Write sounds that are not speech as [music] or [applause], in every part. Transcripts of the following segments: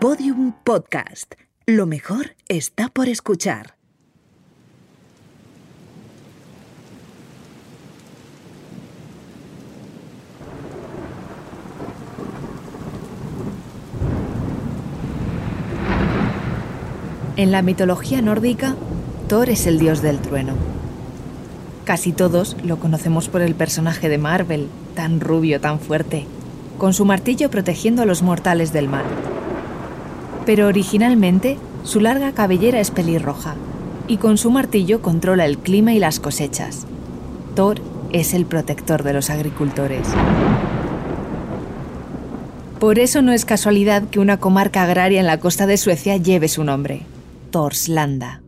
Podium Podcast. Lo mejor está por escuchar. En la mitología nórdica, Thor es el dios del trueno. Casi todos lo conocemos por el personaje de Marvel, tan rubio, tan fuerte, con su martillo protegiendo a los mortales del mar. Pero originalmente, su larga cabellera es pelirroja, y con su martillo controla el clima y las cosechas. Thor es el protector de los agricultores. Por eso no es casualidad que una comarca agraria en la costa de Suecia lleve su nombre, Torslanda.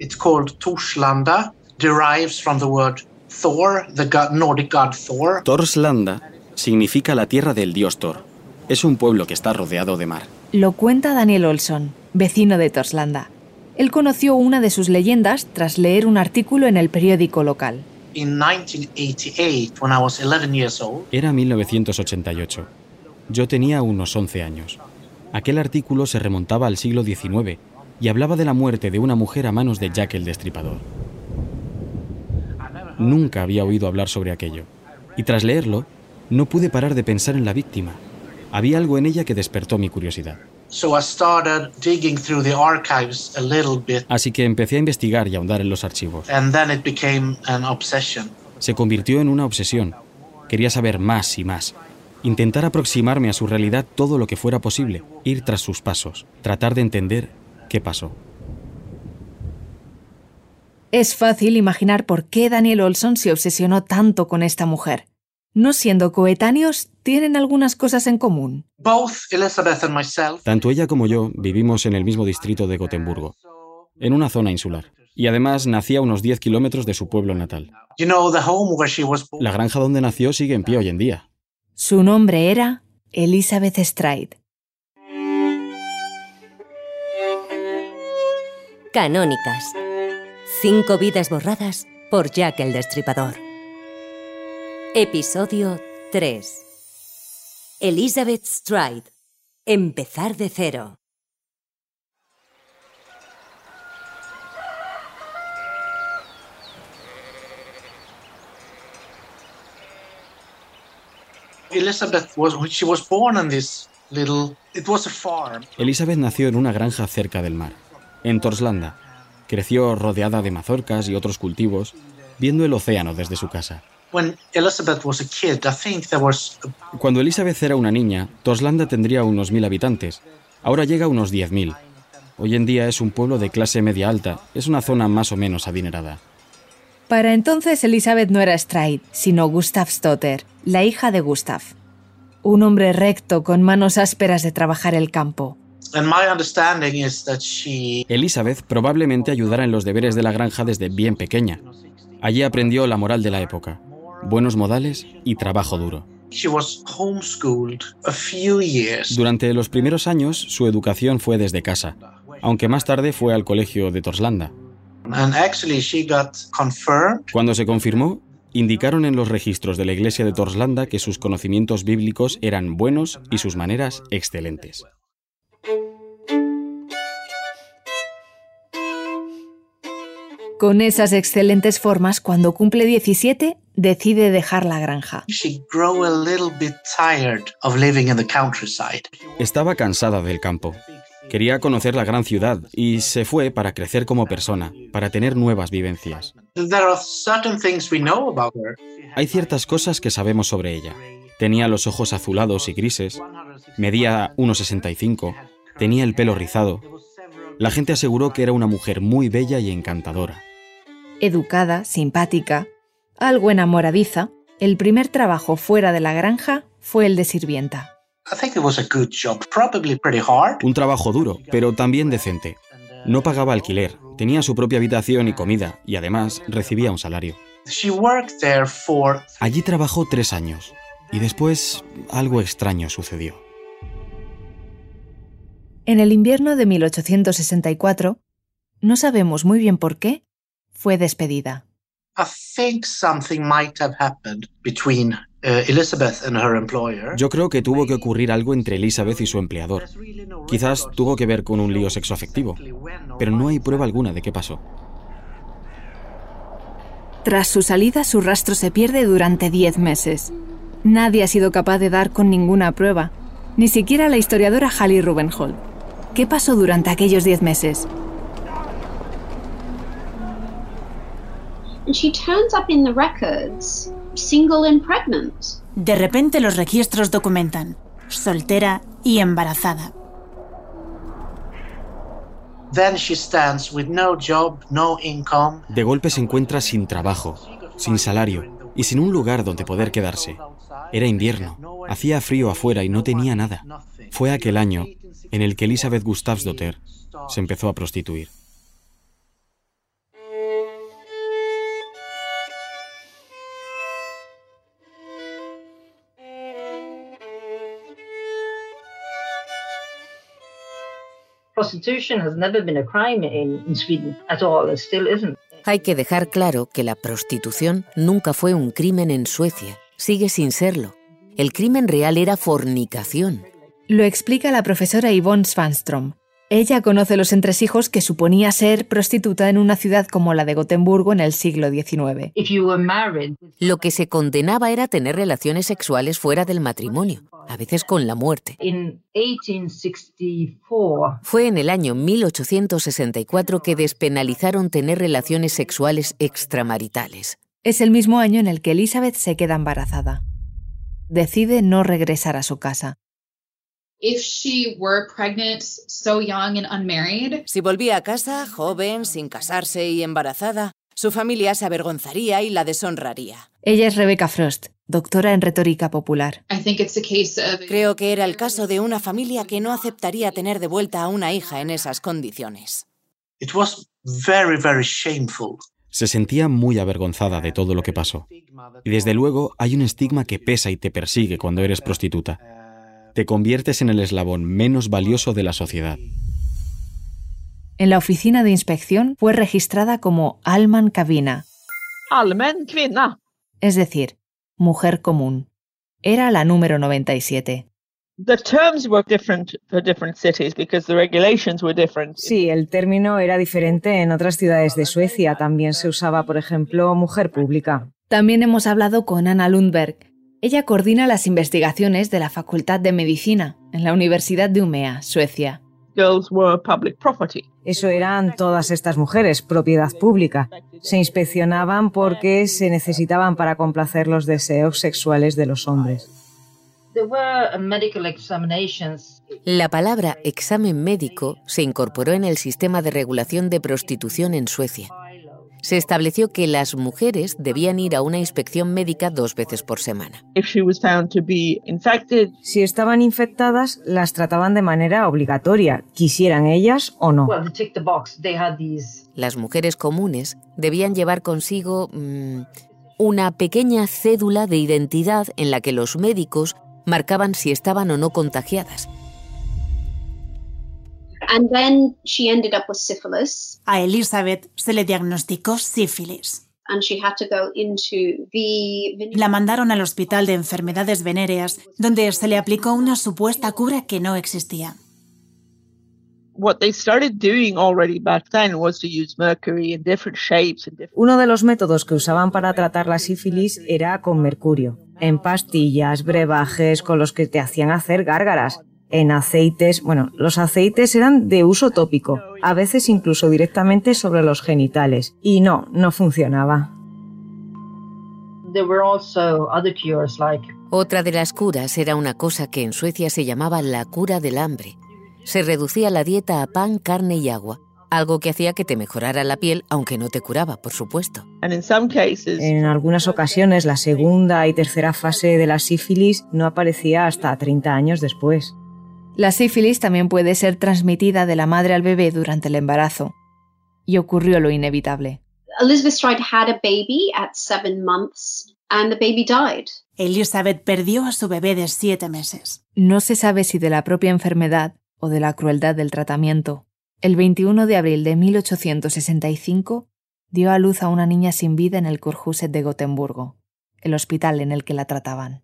It's called Torslanda, derives from the word Thor, the god, Nordic god Thor. Torslanda significa la tierra del dios Thor. Es un pueblo que está rodeado de mar. Lo cuenta Daniel Olson, vecino de Torslanda. Él conoció una de sus leyendas tras leer un artículo en el periódico local. In 1988, when I was 11 years old, Era 1988. Yo tenía unos 11 años. Aquel artículo se remontaba al siglo XIX y hablaba de la muerte de una mujer a manos de Jack el Destripador. Nunca había oído hablar sobre aquello. Y tras leerlo, no pude parar de pensar en la víctima. Había algo en ella que despertó mi curiosidad. so I started digging through the archives a little bit, Así que empecé a investigar y ahondar en los archivos. Se convirtió en una obsesión. Quería saber más y más. Intentar aproximarme a su realidad todo lo que fuera posible. Ir tras sus pasos. Tratar de entender qué pasó. Es fácil imaginar por qué Daniel Olson se obsesionó tanto con esta mujer. No siendo coetáneos, tienen algunas cosas en común. Both Elizabeth and myself. Tanto ella como yo vivimos en el mismo distrito de Gotemburgo, en una zona insular. Y además nací a unos 10 kilómetros de su pueblo natal. La granja donde nació sigue en pie hoy en día. Su nombre era Elizabeth Stride. Canónicas. Cinco vidas borradas por Jack el Destripador. Episodio 3. Elizabeth Stride. Empezar de cero. Elizabeth was she was born in this little. It was a farm. Elizabeth nació en una granja cerca del mar, en Torslanda. Creció rodeada de mazorcas y otros cultivos, viendo el océano desde su casa. When Elizabeth was a kid, I think there was Cuando Elizabeth era una niña, Torslanda tendría unos mil habitantes. Ahora llega a unos 10.000. Hoy en día es un pueblo de clase media alta. Es una zona más o menos adinerada. Para entonces Elizabeth no era Stride, sino Gustav Stotter, la hija de Gustav. Un hombre recto con manos ásperas de trabajar el campo. And my understanding is that she Elizabeth probablemente ayudara en los deberes de la granja desde bien pequeña. Allí aprendió la moral de la época, buenos modales y trabajo duro. Durante los primeros años su educación fue desde casa, aunque más tarde fue al colegio de Torslanda. Cuando se confirmó, indicaron en los registros de la iglesia de Torslanda que sus conocimientos bíblicos eran buenos y sus maneras excelentes. Con esas excelentes formas, cuando cumple 17, decide dejar la granja. Estaba cansada del campo. Quería conocer la gran ciudad y se fue para crecer como persona, para tener nuevas vivencias. Hay ciertas cosas que sabemos sobre ella. Tenía los ojos azulados y grises, medía 1,65, tenía el pelo rizado. La gente aseguró que era una mujer muy bella y encantadora. Educada, simpática, algo enamoradiza, el primer trabajo fuera de la granja fue el de sirvienta. Un trabajo duro, pero también decente. No pagaba alquiler, tenía su propia habitación y comida, y además recibía un salario. She worked there for Allí trabajó tres años, y después algo extraño sucedió. En el invierno de 1864, no sabemos muy bien por qué, fue despedida. Yo creo que tuvo que ocurrir algo entre Elizabeth y su empleador. Quizás tuvo que ver con un lío sexoafectivo, pero no hay prueba alguna de qué pasó. Tras su salida, su rastro se pierde durante 10 meses. Nadie ha sido capaz de dar con ninguna prueba, ni siquiera la historiadora Hallie Rubenhold. ¿Qué pasó durante aquellos 10 meses? And she turns up in the records single and pregnant. De repente los registros documentan soltera y embarazada. Then she stands with no job, no income. De golpe se encuentra sin trabajo, sin salario y sin un lugar donde poder quedarse. Era invierno, hacía frío afuera y no tenía nada. Fue aquel año en el que Elizabeth Gustavsdotter se empezó a prostituir. Prostitution has never been a crime in, in Sweden at all. It still isn't. Hay que dejar claro que la prostitución nunca fue un crimen en Suecia, sigue sin serlo. El crimen real era fornicación. Lo explica la profesora Yvonne Svanström. Ella conoce los entresijos que suponía ser prostituta en una ciudad como la de Gotemburgo en el siglo XIX. Lo que se condenaba era tener relaciones sexuales fuera del matrimonio, a veces con la muerte. in 1864, Fue en el año 1864 que despenalizaron tener relaciones sexuales extramaritales. Es el mismo año en el que Elizabeth se queda embarazada. Decide no regresar a su casa. If she were pregnant so young and unmarried, Si volvía a casa, joven, sin casarse y embarazada, su familia se avergonzaría y la deshonraría. Ella es Rebecca Frost, doctora en retórica popular. I think it's a case of Creo que era el caso de una familia que no aceptaría tener de vuelta a una hija en esas condiciones. It was very, very shameful. Se sentía muy avergonzada de todo lo que pasó. Y desde luego hay un estigma que pesa y te persigue cuando eres prostituta. Te conviertes en el eslabón menos valioso de la sociedad. En la oficina de inspección fue registrada como Alman Cabina, Allmän kvinna. es decir, mujer común. Era la número 97. The terms were different for different cities because the regulations were different. Sí, el término era diferente en otras ciudades de Suecia. También se usaba, por ejemplo, mujer pública. También hemos hablado con Anna Lundberg. Ella coordina las investigaciones de la Facultad de Medicina en la Universidad de Umea, Suecia. Eso eran todas estas mujeres, propiedad pública. Se inspeccionaban porque se necesitaban para complacer los deseos sexuales de los hombres. uh. La palabra examen médico se incorporó en el sistema de regulación de prostitución en Suecia. Se estableció que las mujeres debían ir a una inspección médica dos veces por semana. Si estaban infectadas, las trataban de manera obligatoria, quisieran ellas o no. Las mujeres comunes debían llevar consigo mm, una pequeña cédula de identidad en la que los médicos marcaban si estaban o no contagiadas. And then she ended up with syphilis, A Elizabeth se le diagnosticó sífilis. and she had to go into the La mandaron al Hospital de Enfermedades Venéreas, donde se le aplicó una supuesta cura que no existía. what they started doing already back then was to use mercury in different shapes and different. Uno de los métodos que usaban para tratar la sífilis era con mercurio, en pastillas, brebajes con los que te hacían hacer gárgaras, en aceites, bueno, los aceites eran de uso tópico, a veces incluso directamente sobre los genitales, y no, no funcionaba. Otra de las curas era una cosa que en Suecia se llamaba la cura del hambre. Se reducía la dieta a pan, carne y agua, algo que hacía que te mejorara la piel, aunque no te curaba, por supuesto. En algunas ocasiones la segunda y tercera fase de la sífilis no aparecía hasta 30 años después. La sífilis también puede ser transmitida de la madre al bebé durante el embarazo. Y ocurrió lo inevitable. Elizabeth Stride had a baby at seven months, and the baby died. Elizabeth perdió a su bebé de siete meses. No se sabe si de la propia enfermedad o de la crueldad del tratamiento. El 21 de abril de 1865 dio a luz a una niña sin vida en el Kurhuset de Gotemburgo. el hospital en el que la trataban.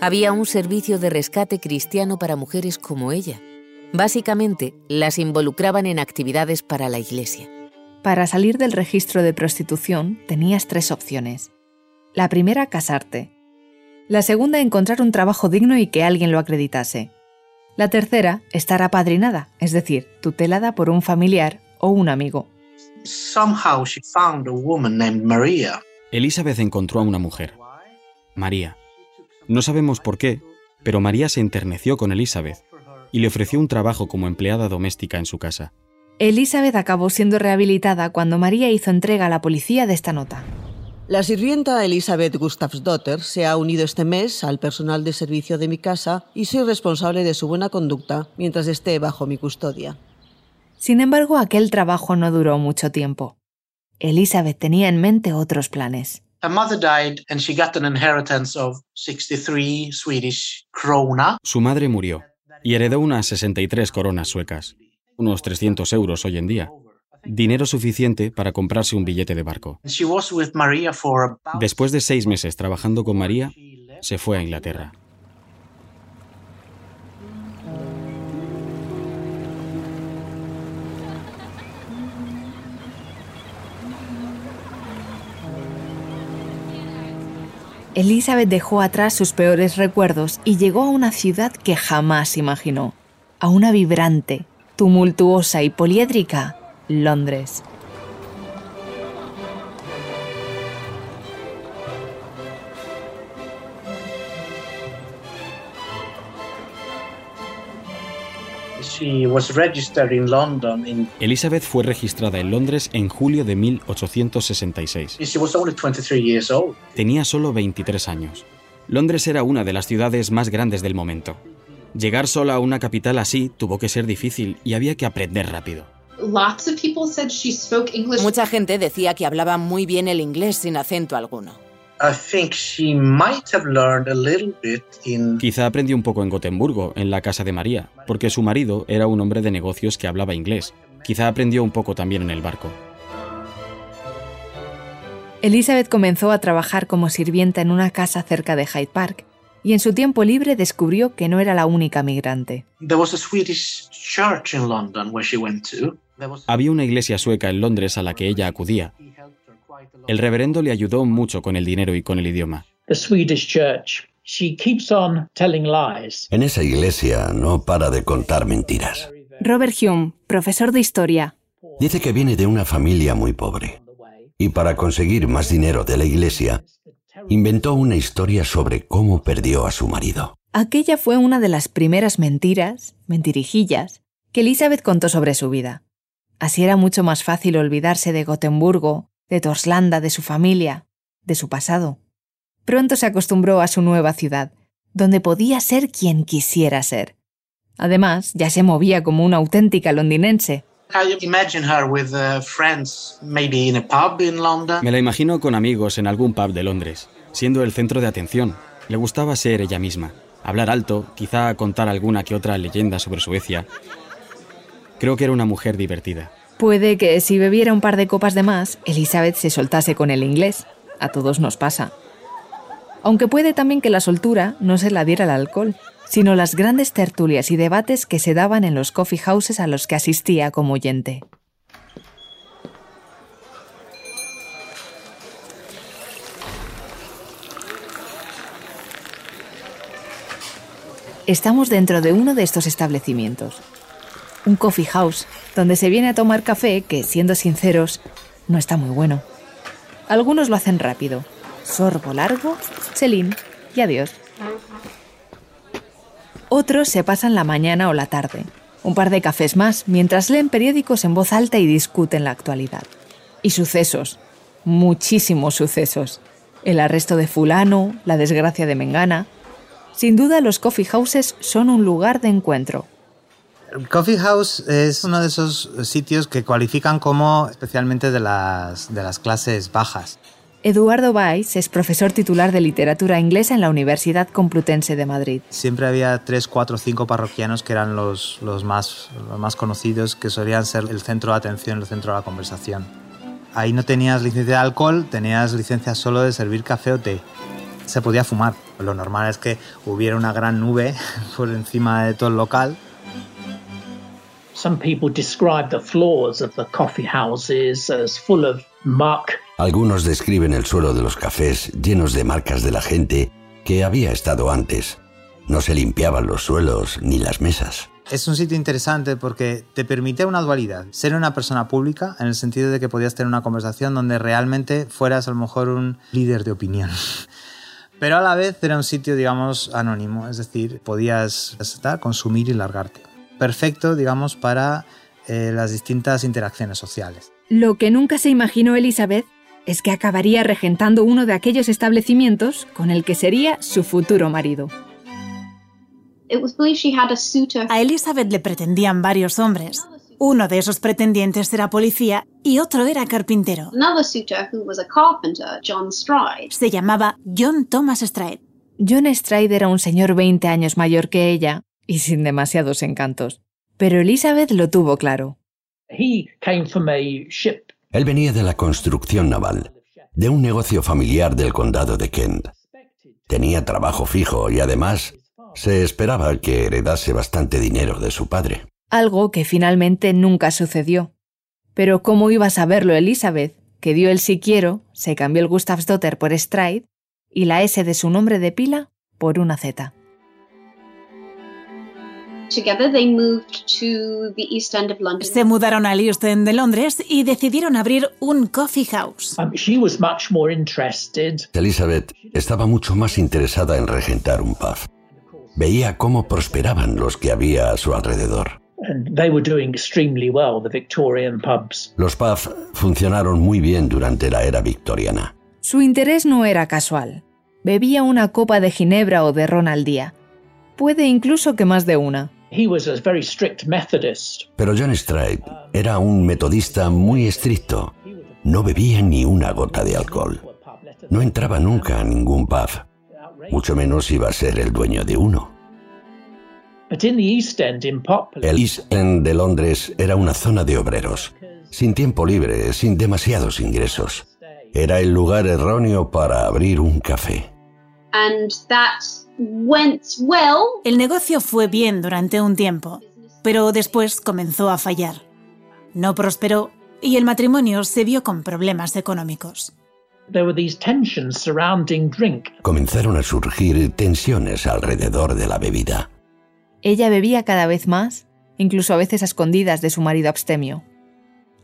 Había un servicio de rescate cristiano para mujeres como ella. Básicamente, las involucraban en actividades para la iglesia. Para salir del registro de prostitución tenías tres opciones. La primera, casarte. La segunda, encontrar un trabajo digno y que alguien lo acreditase. La tercera, estar apadrinada, es decir, tutelada por un familiar o un amigo. Somehow she found a woman named Maria. Elizabeth encontró a una mujer, María. No sabemos por qué, pero María se enterneció con Elizabeth y le ofreció un trabajo como empleada doméstica en su casa. Elizabeth acabó siendo rehabilitada cuando María hizo entrega a la policía de esta nota. La sirvienta Elizabeth Gustavsdotter se ha unido este mes al personal de servicio de mi casa y soy responsable de su buena conducta mientras esté bajo mi custodia. Sin embargo, aquel trabajo no duró mucho tiempo. Elizabeth tenía en mente otros planes. Her mother died and she got an inheritance of 63 Swedish krona. Su madre murió y heredó unas 63 coronas suecas, unos 300 euros hoy en día. Dinero suficiente para comprarse un billete de barco. She was with Maria for about Después de seis meses trabajando con María, se fue a Inglaterra. Elizabeth dejó atrás sus peores recuerdos y llegó a una ciudad que jamás imaginó, a una vibrante, tumultuosa y poliédrica Londres. She was registered in London in Elizabeth fue registrada en Londres en julio de 1866. she was only 23 years old. Tenía solo 23 años. Londres era una de las ciudades más grandes del momento. Llegar sola a una capital así tuvo que ser difícil y había que aprender rápido. Lots of people said she spoke English. Mucha gente decía que hablaba muy bien el inglés sin acento alguno. I think she might have learned a little bit in Quizá aprendió un poco en Gotemburgo, en la casa de María, porque su marido era un hombre de negocios que hablaba inglés. Quizá aprendió un poco también en el barco. Elizabeth comenzó a trabajar como sirvienta en una casa cerca de Hyde Park y en su tiempo libre descubrió que no era la única migrante. there was a Swedish church in London where she went to. There was Había una iglesia sueca en Londres a la que ella acudía. El reverendo le ayudó mucho con el dinero y con el idioma. En esa iglesia no para de contar mentiras. Robert Hume, profesor de historia. Dice que viene de una familia muy pobre. Y para conseguir más dinero de la iglesia, inventó una historia sobre cómo perdió a su marido. Aquella fue una de las primeras mentiras, mentirijillas, que Elizabeth contó sobre su vida. Así era mucho más fácil olvidarse de Gotemburgo, de Torslanda, de su familia, de su pasado. Pronto se acostumbró a su nueva ciudad, donde podía ser quien quisiera ser. Además, ya se movía como una auténtica londinense. I imagine her with uh, friends, maybe in a pub in London. Me la imagino con amigos en algún pub de Londres, siendo el centro de atención. Le gustaba ser ella misma, hablar alto, quizá contar alguna que otra leyenda sobre Suecia. Creo que era una mujer divertida. Puede que si bebiera un par de copas de más, Elizabeth se soltase con el inglés. A todos nos pasa. Aunque puede también que la soltura no se la diera el alcohol, sino las grandes tertulias y debates que se daban en los coffee houses a los que asistía como oyente. Estamos dentro de uno de estos establecimientos. Un coffee house, donde se viene a tomar café que, siendo sinceros, no está muy bueno. Algunos lo hacen rápido. Sorbo largo, selín y adiós. Otros se pasan la mañana o la tarde. Un par de cafés más mientras leen periódicos en voz alta y discuten la actualidad. Y sucesos. Muchísimos sucesos. El arresto de fulano, la desgracia de Mengana. Sin duda los coffee houses son un lugar de encuentro. Coffee House es uno de esos sitios que cualifican como especialmente de las, de las clases bajas. Eduardo Valls es profesor titular de literatura inglesa en la Universidad Complutense de Madrid. Siempre había tres, cuatro, cinco parroquianos que eran los, los, más, los más conocidos, que solían ser el centro de atención, el centro de la conversación. Ahí no tenías licencia de alcohol, tenías licencia solo de servir café o té. Se podía fumar. Lo normal es que hubiera una gran nube [laughs] por encima de todo el local. Algunos describen el suelo de los cafés llenos de marcas de la gente que había estado antes. No se limpiaban los suelos ni las mesas. Es un sitio interesante porque te permite una dualidad. Ser una persona pública en el sentido de que podías tener una conversación donde realmente fueras a lo mejor un líder de opinión. [laughs] Pero a la vez era un sitio, digamos, anónimo. Es decir, podías estar, consumir y largarte. Perfecto, digamos, para eh, las distintas interacciones sociales. Lo que nunca se imaginó Elizabeth es que acabaría regentando uno de aquellos establecimientos con el que sería su futuro marido. A Elizabeth le pretendían varios hombres. Uno de esos pretendientes era policía y otro era carpintero. Se llamaba John Thomas Stride. John Stride era un señor 20 años mayor que ella y sin demasiados encantos. Pero Elizabeth lo tuvo claro. Él venía de la construcción naval, de un negocio familiar del condado de Kent. Tenía trabajo fijo y además se esperaba que heredase bastante dinero de su padre. Algo que finalmente nunca sucedió. Pero ¿cómo iba a saberlo Elizabeth, que dio el si quiero, se cambió el Gustavsdotter por Stride y la S de su nombre de pila por una Z? Se mudaron al East End de Londres y decidieron abrir un coffee house. Um, Elizabeth estaba mucho más interesada en regentar un pub. Veía cómo prosperaban los que había a su alrededor. Los pubs funcionaron muy bien durante la era victoriana. Su interés no era casual. Bebía una copa de ginebra o de ron al día. Puede incluso que más de una. Pero John Stride era un metodista muy estricto. No bebía ni una gota de alcohol. No entraba nunca a ningún pub. Mucho menos iba a ser el dueño de uno. El East End de Londres era una zona de obreros, sin tiempo libre, sin demasiados ingresos. Era el lugar erróneo para abrir un café. El negocio fue bien durante un tiempo, pero después comenzó a fallar. No prosperó y el matrimonio se vio con problemas económicos. Comenzaron a surgir tensiones alrededor de la bebida. Ella bebía cada vez más, incluso a veces a escondidas de su marido abstemio.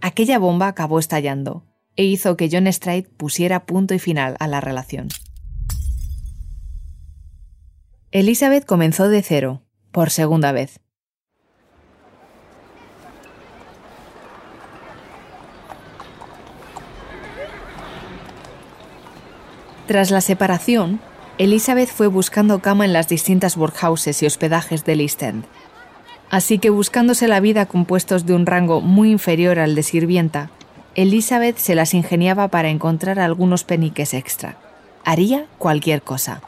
Aquella bomba acabó estallando e hizo que John Stride pusiera punto y final a la relación. Elizabeth comenzó de cero, por segunda vez. Tras la separación, Elizabeth fue buscando cama en las distintas workhouses y hospedajes del East End. Así que buscándose la vida con puestos de un rango muy inferior al de sirvienta, Elizabeth se las ingeniaba para encontrar algunos peniques extra. Haría cualquier cosa.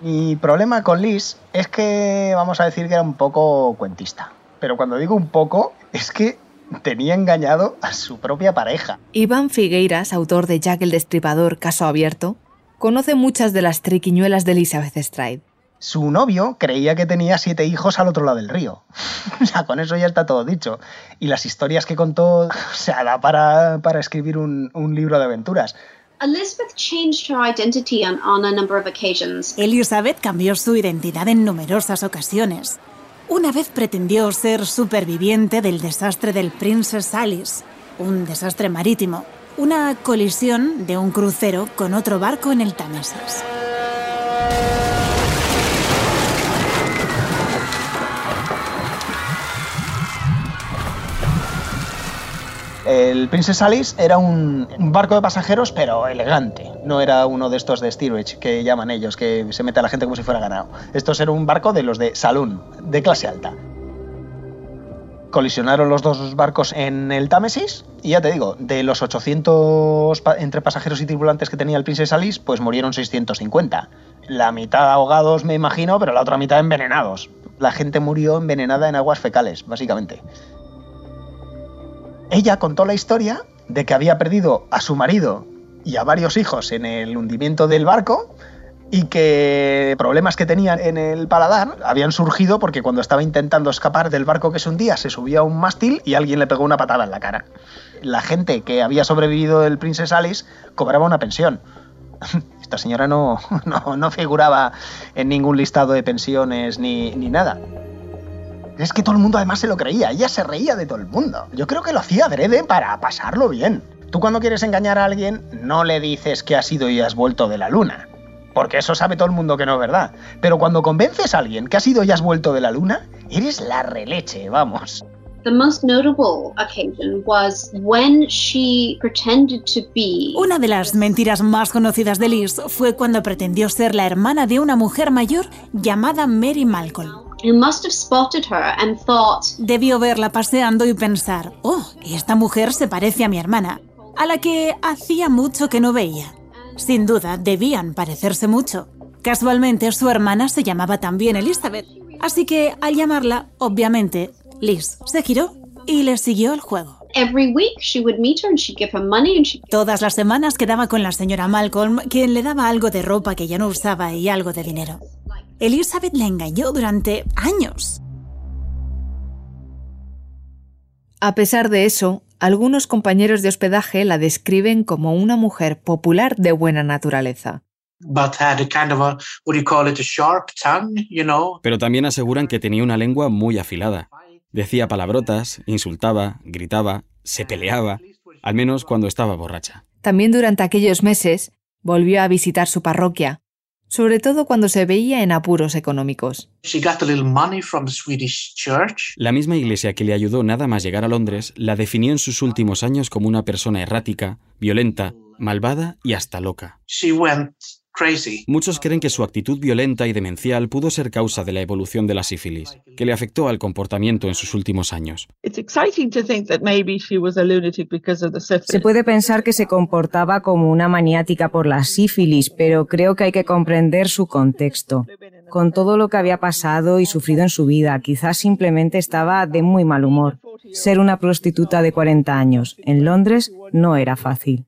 Mi problema con Liz es que vamos a decir que era un poco cuentista. Pero cuando digo un poco, es que tenía engañado a su propia pareja. Iván Figueiras, autor de Jack el Destripador, Caso Abierto, conoce muchas de las triquiñuelas de Elizabeth Stride. Su novio creía que tenía siete hijos al otro lado del río. [laughs] o sea, con eso ya está todo dicho. Y las historias que contó, o sea, da para, para escribir un, un libro de aventuras. Elizabeth changed her identity on, on a number of occasions. Elizabeth cambió su identidad en numerosas ocasiones. Una vez pretendió ser superviviente del desastre del Princess Alice, un desastre marítimo, una colisión de un crucero con otro barco en el Támesis. El Princess Alice era un, barco de pasajeros, pero elegante. No era uno de estos de steerage que llaman ellos, que se mete a la gente como si fuera ganado. Esto era un barco de los de saloon, de clase alta. Colisionaron los dos barcos en el Támesis Y ya te digo, de los 800 pa- entre pasajeros y tripulantes que tenía el Princess Alice, pues murieron 650. La mitad ahogados, me imagino, pero la otra mitad envenenados. La gente murió envenenada en aguas fecales, básicamente. Ella contó la historia de que había perdido a su marido y a varios hijos en el hundimiento del barco y que problemas que tenían en el paladar habían surgido porque cuando estaba intentando escapar del barco que se hundía se subió a un mástil y alguien le pegó una patada en la cara. La gente que había sobrevivido del Princess Alice cobraba una pensión. [laughs] Esta señora no, [laughs] no, no figuraba en ningún listado de pensiones ni, ni nada. Es que todo el mundo además se lo creía, ella se reía de todo el mundo. Yo creo que lo hacía adrede para pasarlo bien. Tú cuando quieres engañar a alguien no le dices que has ido y has vuelto de la luna, porque eso sabe todo el mundo que no es verdad. Pero cuando convences a alguien que has ido y has vuelto de la luna, eres la releche, vamos. The most notable occasion was when she pretended to be Una de las mentiras más conocidas de Liz fue cuando pretendió ser la hermana de una mujer mayor llamada Mary Malcolm. You must have spotted her and thought, Debió verla paseando y pensar, oh, esta mujer se parece a mi hermana, a la que hacía mucho que no veía. Sin duda, debían parecerse mucho. Casualmente, su hermana se llamaba también Elizabeth, así que al llamarla, obviamente, Liz se giró y le siguió el juego. every week she would meet her and she'd give her money and she Todas las semanas quedaba con la señora Malcolm, quien le daba algo de ropa que ya no usaba y algo de dinero. Elizabeth la engañó durante años. A pesar de eso, algunos compañeros de hospedaje la describen como una mujer popular de buena naturaleza. but had a kind of a what do you call it a sharp tongue you know Pero también aseguran que tenía una lengua muy afilada. Decía palabrotas, insultaba, gritaba, se peleaba, al menos cuando estaba borracha. También durante aquellos meses volvió a visitar su parroquia, sobre todo cuando se veía en apuros económicos. La misma iglesia que le ayudó nada más llegar a Londres la definió en sus últimos años como una persona errática, violenta, malvada y hasta loca. she went crazy Muchos creen que su actitud violenta y demencial pudo ser causa de la evolución de la sífilis, que le afectó al comportamiento en sus últimos años. Se puede pensar que se comportaba como una maniática por la sífilis, pero creo que hay que comprender su contexto. Con todo lo que había pasado y sufrido en su vida, quizás simplemente estaba de muy mal humor. Ser una prostituta de 40 años en Londres no era fácil.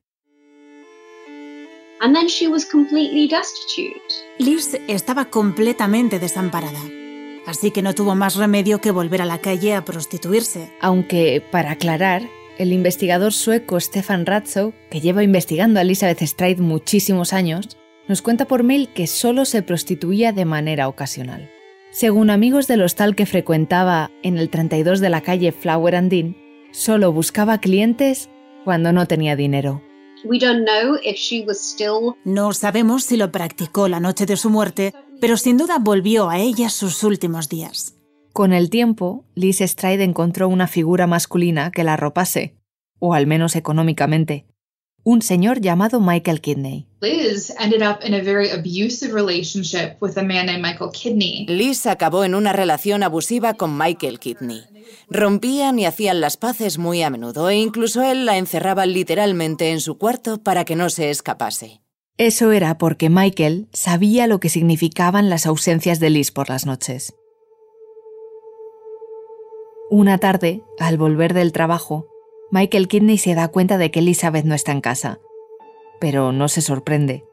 And then she was completely destitute. Liz estaba completamente desamparada, así que no tuvo más remedio que volver a la calle a prostituirse. Aunque, para aclarar, el investigador sueco Stefan Ratzow, que lleva investigando a Elizabeth Stride muchísimos años, nos cuenta por mail que solo se prostituía de manera ocasional. Según amigos del hostal que frecuentaba en el 32 de la calle Flower and Dean, solo buscaba clientes cuando no tenía dinero. We don't know if she was still No sabemos si lo practicó la noche de su muerte, pero sin duda volvió a ella sus últimos días. Con el tiempo, Liz Stride encontró una figura masculina que la arropase, o al menos económicamente, un señor llamado Michael Kidney. Liz ended up in a very abusive relationship with a man named Michael Kidney. Liz acabó en una relación abusiva con Michael Kidney. Rompían y hacían las paces muy a menudo e incluso él la encerraba literalmente en su cuarto para que no se escapase. Eso era porque Michael sabía lo que significaban las ausencias de Liz por las noches. Una tarde, al volver del trabajo, Michael Kidney se da cuenta de que Elizabeth no está en casa. Pero no se sorprende.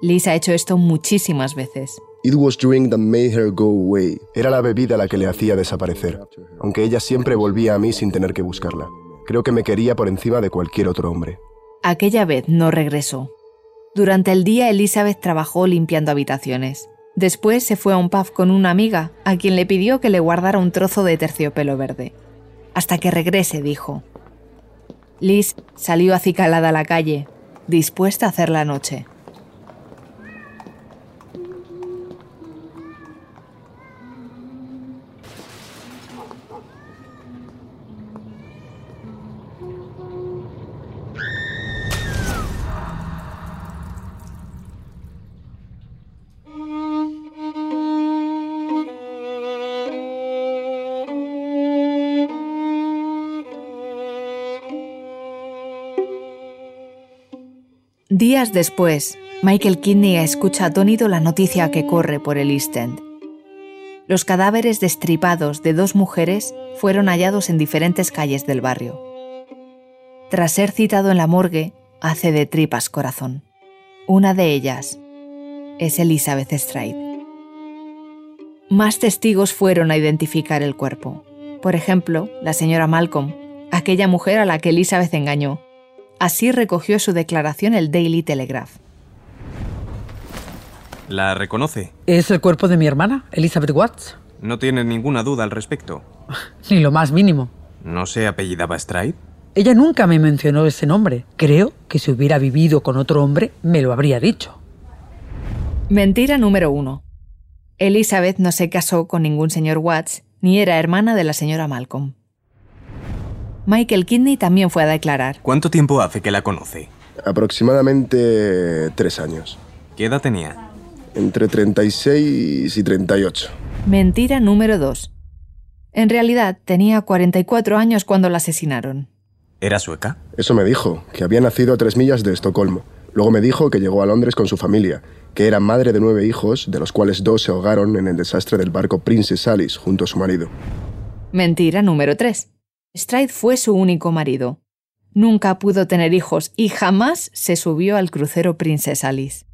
Liz ha hecho esto muchísimas veces. It was drink that made her go away. Era la bebida la que le hacía desaparecer, aunque ella siempre volvía a mí sin tener que buscarla. Creo que me quería por encima de cualquier otro hombre. Aquella vez no regresó. Durante el día Elizabeth trabajó limpiando habitaciones. Después se fue a un pub con una amiga, a quien le pidió que le guardara un trozo de terciopelo verde. Hasta que regrese, dijo. Liz salió acicalada a la calle, dispuesta a hacer la noche. Días después, Michael Kidney escucha atónito la noticia que corre por el East End. Los cadáveres destripados de dos mujeres fueron hallados en diferentes calles del barrio. Tras ser citado en la morgue, hace de tripas corazón. Una de ellas es Elizabeth Stride. Más testigos fueron a identificar el cuerpo. Por ejemplo, la señora Malcolm, aquella mujer a la que Elizabeth engañó. Así recogió su declaración el Daily Telegraph. ¿La reconoce? Es el cuerpo de mi hermana, Elizabeth Watts. No tiene ninguna duda al respecto. Ni lo más mínimo. ¿No se apellidaba Stride? Ella nunca me mencionó ese nombre. Creo que si hubiera vivido con otro hombre, me lo habría dicho. Mentira número uno. Elizabeth no se casó con ningún señor Watts, ni era hermana de la señora Malcolm. Michael Kidney también fue a declarar. ¿Cuánto tiempo hace que la conoce? Aproximadamente tres años. ¿Qué edad tenía? Entre 36 y 38. Mentira número 2. En realidad tenía 44 años cuando la asesinaron. ¿Era sueca? Eso me dijo, que había nacido a tres millas de Estocolmo. Luego me dijo que llegó a Londres con su familia, que era madre de nueve hijos, de los cuales dos se ahogaron en el desastre del barco Princess Alice junto a su marido. Mentira número 3. Stride fue su único marido. Nunca pudo tener hijos y jamás se subió al crucero Princess Alice.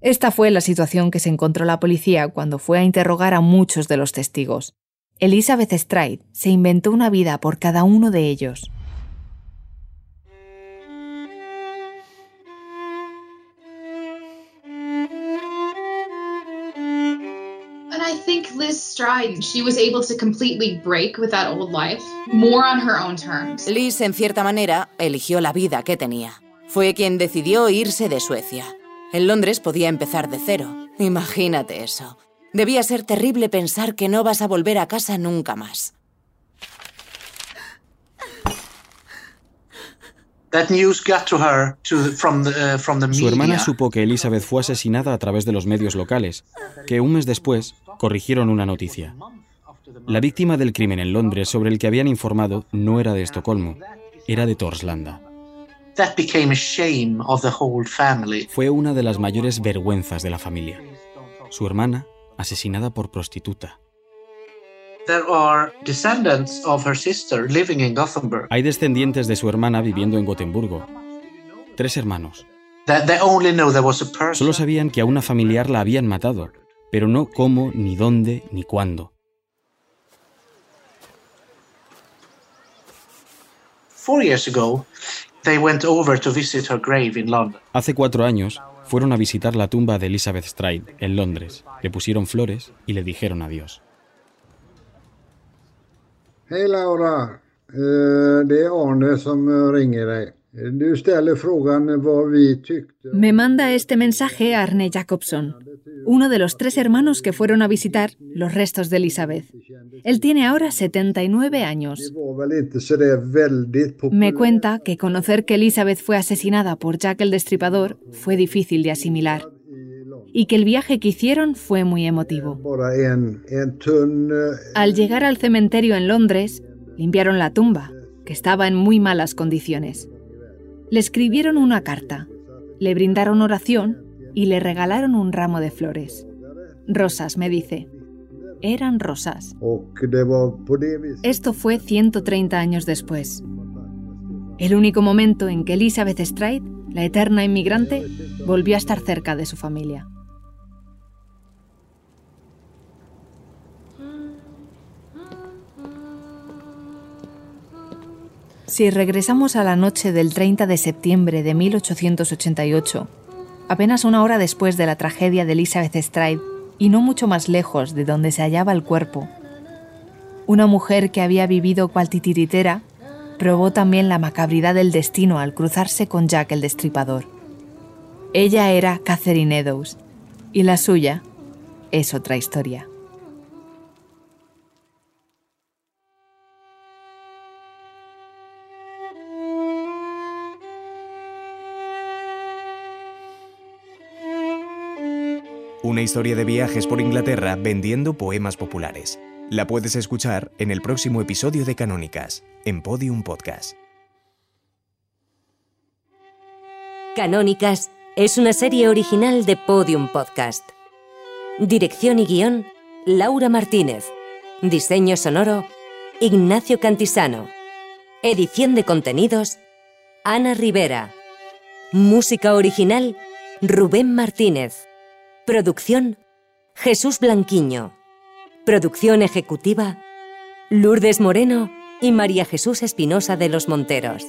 Esta fue la situación que se encontró la policía cuando fue a interrogar a muchos de los testigos. Elizabeth Stride se inventó una vida por cada uno de ellos. She was able to completely break with that old life, more on her own terms. Liz, en cierta manera, eligió la vida que tenía. Fue quien decidió irse de Suecia. En Londres podía empezar de cero. Imagínate eso. Debía ser terrible pensar que no vas a volver a casa nunca más. That news got to her to, from the, uh, from the Su hermana supo que Elizabeth fue asesinada a través de los medios locales, que un mes después corrigieron una noticia. La víctima del crimen en Londres sobre el que habían informado no era de Estocolmo, era de Torslanda. That became a shame of the whole family. Fue una de las mayores vergüenzas de la familia. Su hermana, asesinada por prostituta. Hay descendientes de su hermana viviendo en Gotemburgo. Tres hermanos. That they only know there was a person. Solo sabían que a una familiar la habían matado, pero no cómo, ni dónde, ni cuándo. Four years ago, they went over to visit her grave in London. Hace cuatro años fueron a visitar la tumba de Elizabeth Stride en Londres. Le pusieron flores y le dijeron adiós. Hej Laura, det är Arne som ringer dig. Du ställer frågan vad vi tyckte. Me manda este mensaje Arne Jacobson, uno de los tres hermanos que fueron a visitar los restos de Elizabeth. Él tiene ahora 79 años. Me cuenta que conocer que Elizabeth fue asesinada por Jack el Destripador fue difícil de asimilar y que el viaje que hicieron fue muy emotivo. Eh, Al llegar al cementerio en Londres, limpiaron la tumba, que estaba en muy malas condiciones. Le escribieron una carta, le brindaron oración y le regalaron un ramo de flores. Rosas, me dice. Eran rosas. Esto fue 130 años después. El único momento en que Elizabeth Stride, la eterna inmigrante, volvió a estar cerca de su familia. Si regresamos a la noche del 30 de septiembre de 1888, apenas una hora después de la tragedia de Elizabeth Stride y no mucho más lejos de donde se hallaba el cuerpo, una mujer que había vivido cual titiritera probó también la macabridad del destino al cruzarse con Jack el Destripador. Ella era Catherine Eddowes y la suya es otra historia. Historia de viajes por Inglaterra vendiendo poemas populares. La puedes escuchar en el próximo episodio de Canónicas, en Podium Podcast. Canónicas es una serie original de Podium Podcast. Dirección y guion, Laura Martínez. Diseño sonoro, Ignacio Cantisano. Edición de contenidos, Ana Rivera. Música original, Rubén Martínez. Producción, Jesús Blanquiño. Producción ejecutiva, Lourdes Moreno y María Jesús Espinosa de los Monteros.